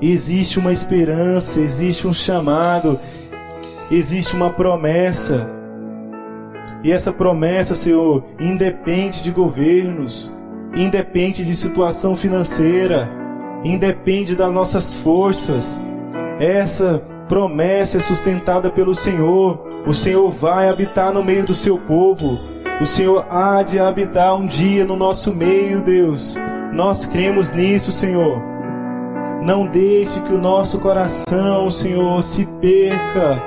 B: Existe uma esperança, existe um chamado, existe uma promessa. E essa promessa, Senhor, independe de governos, independe de situação financeira, independe das nossas forças. Essa promessa é sustentada pelo Senhor. O Senhor vai habitar no meio do seu povo. O Senhor há de habitar um dia no nosso meio, Deus. Nós cremos nisso, Senhor. Não deixe que o nosso coração, Senhor, se perca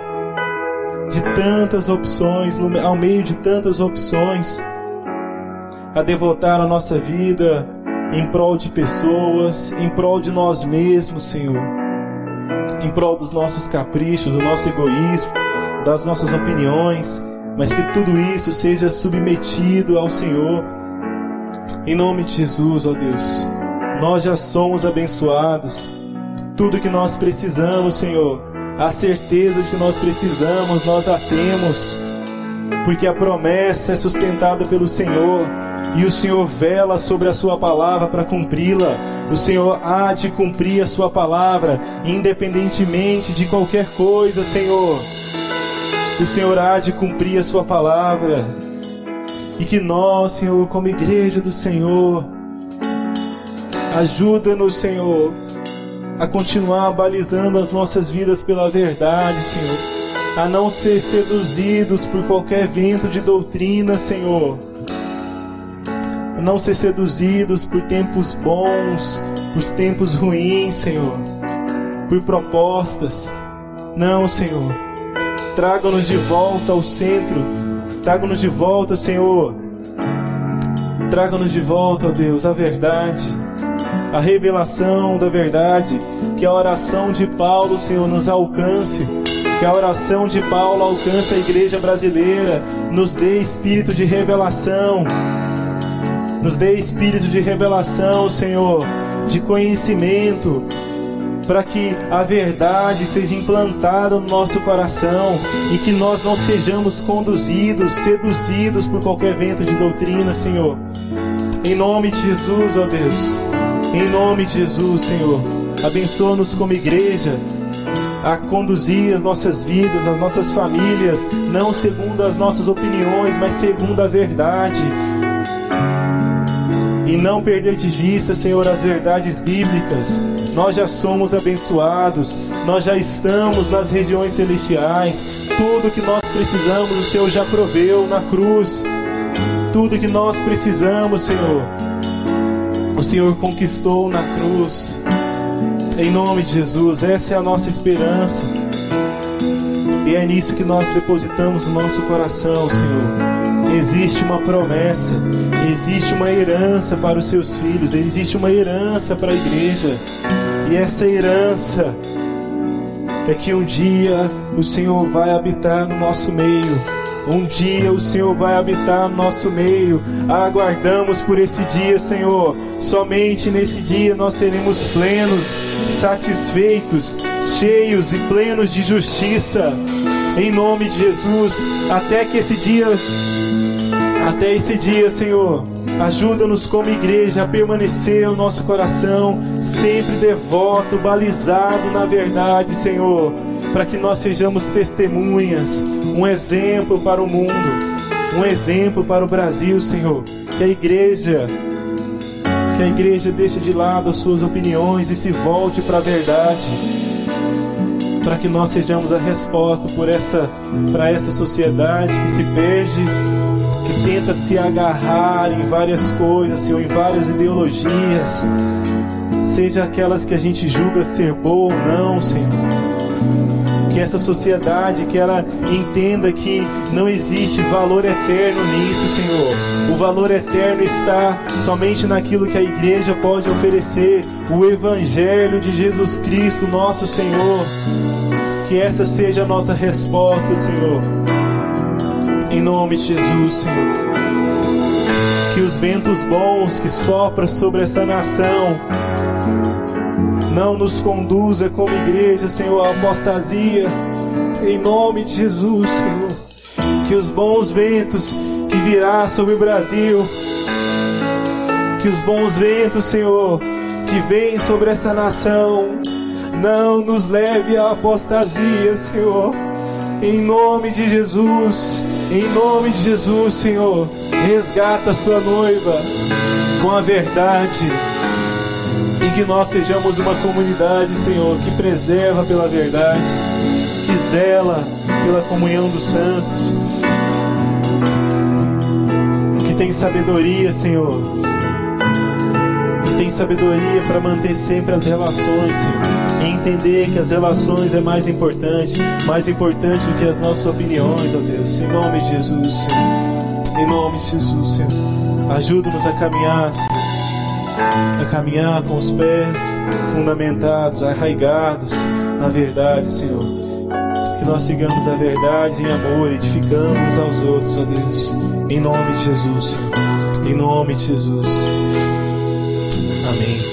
B: de tantas opções, ao meio de tantas opções, a devotar a nossa vida em prol de pessoas, em prol de nós mesmos, Senhor, em prol dos nossos caprichos, do nosso egoísmo, das nossas opiniões, mas que tudo isso seja submetido ao Senhor. Em nome de Jesus, ó Deus, nós já somos abençoados. Tudo que nós precisamos, Senhor, a certeza de que nós precisamos, nós a temos, porque a promessa é sustentada pelo Senhor e o Senhor vela sobre a Sua palavra para cumpri-la. O Senhor há de cumprir a Sua palavra, independentemente de qualquer coisa, Senhor. O Senhor há de cumprir a Sua palavra. E que nós, Senhor, como igreja do Senhor, ajuda-nos, Senhor, a continuar balizando as nossas vidas pela verdade, Senhor. A não ser seduzidos por qualquer vento de doutrina, Senhor. Não ser seduzidos por tempos bons, por tempos ruins, Senhor. Por propostas. Não, Senhor. Traga-nos de volta ao centro. Traga-nos de volta, Senhor. Traga-nos de volta, ó Deus, a verdade a revelação da verdade, que a oração de Paulo, Senhor, nos alcance. Que a oração de Paulo alcance a igreja brasileira, nos dê espírito de revelação, nos dê espírito de revelação, Senhor, de conhecimento, para que a verdade seja implantada no nosso coração e que nós não sejamos conduzidos, seduzidos por qualquer vento de doutrina, Senhor. Em nome de Jesus, ó Deus. Em nome de Jesus, Senhor. Abençoa-nos como igreja a conduzir as nossas vidas, as nossas famílias, não segundo as nossas opiniões, mas segundo a verdade. E não perder de vista, Senhor, as verdades bíblicas nós já somos abençoados, nós já estamos nas regiões celestiais. Tudo que nós precisamos, o Senhor já proveu na cruz. Tudo que nós precisamos, Senhor, o Senhor conquistou na cruz. Em nome de Jesus, essa é a nossa esperança. E é nisso que nós depositamos o nosso coração, Senhor existe uma promessa, existe uma herança para os seus filhos, existe uma herança para a igreja. E essa herança é que um dia o Senhor vai habitar no nosso meio. Um dia o Senhor vai habitar no nosso meio. Aguardamos por esse dia, Senhor. Somente nesse dia nós seremos plenos, satisfeitos, cheios e plenos de justiça. Em nome de Jesus, até que esse dia até esse dia, Senhor, ajuda-nos como igreja a permanecer o nosso coração sempre devoto, balizado na verdade, Senhor, para que nós sejamos testemunhas, um exemplo para o mundo, um exemplo para o Brasil, Senhor. Que a igreja que a igreja deixe de lado as suas opiniões e se volte para a verdade, para que nós sejamos a resposta por essa para essa sociedade que se perde tenta se agarrar em várias coisas, Senhor, em várias ideologias, seja aquelas que a gente julga ser boa ou não, Senhor. Que essa sociedade, que ela entenda que não existe valor eterno nisso, Senhor. O valor eterno está somente naquilo que a igreja pode oferecer, o Evangelho de Jesus Cristo, nosso Senhor. Que essa seja a nossa resposta, Senhor em nome de Jesus, Senhor. Que os ventos bons que sopram sobre essa nação não nos conduza como igreja, Senhor, à apostasia. Em nome de Jesus, Senhor. Que os bons ventos que virá sobre o Brasil, que os bons ventos, Senhor, que vêm sobre essa nação, não nos leve à apostasia, Senhor. Em nome de Jesus, em nome de Jesus, Senhor, resgata a sua noiva com a verdade. E que nós sejamos uma comunidade, Senhor, que preserva pela verdade, que zela pela comunhão dos santos, que tem sabedoria, Senhor, que tem sabedoria para manter sempre as relações, Senhor e entender que as relações é mais importante, mais importante do que as nossas opiniões, ó Deus. Em nome de Jesus, Senhor. Em nome de Jesus, Senhor. Ajuda-nos a caminhar, Senhor. A caminhar com os pés fundamentados, arraigados na verdade, Senhor. Que nós sigamos a verdade em amor, edificando uns aos outros, ó Deus. Em nome de Jesus, Senhor. Em nome de Jesus. Amém.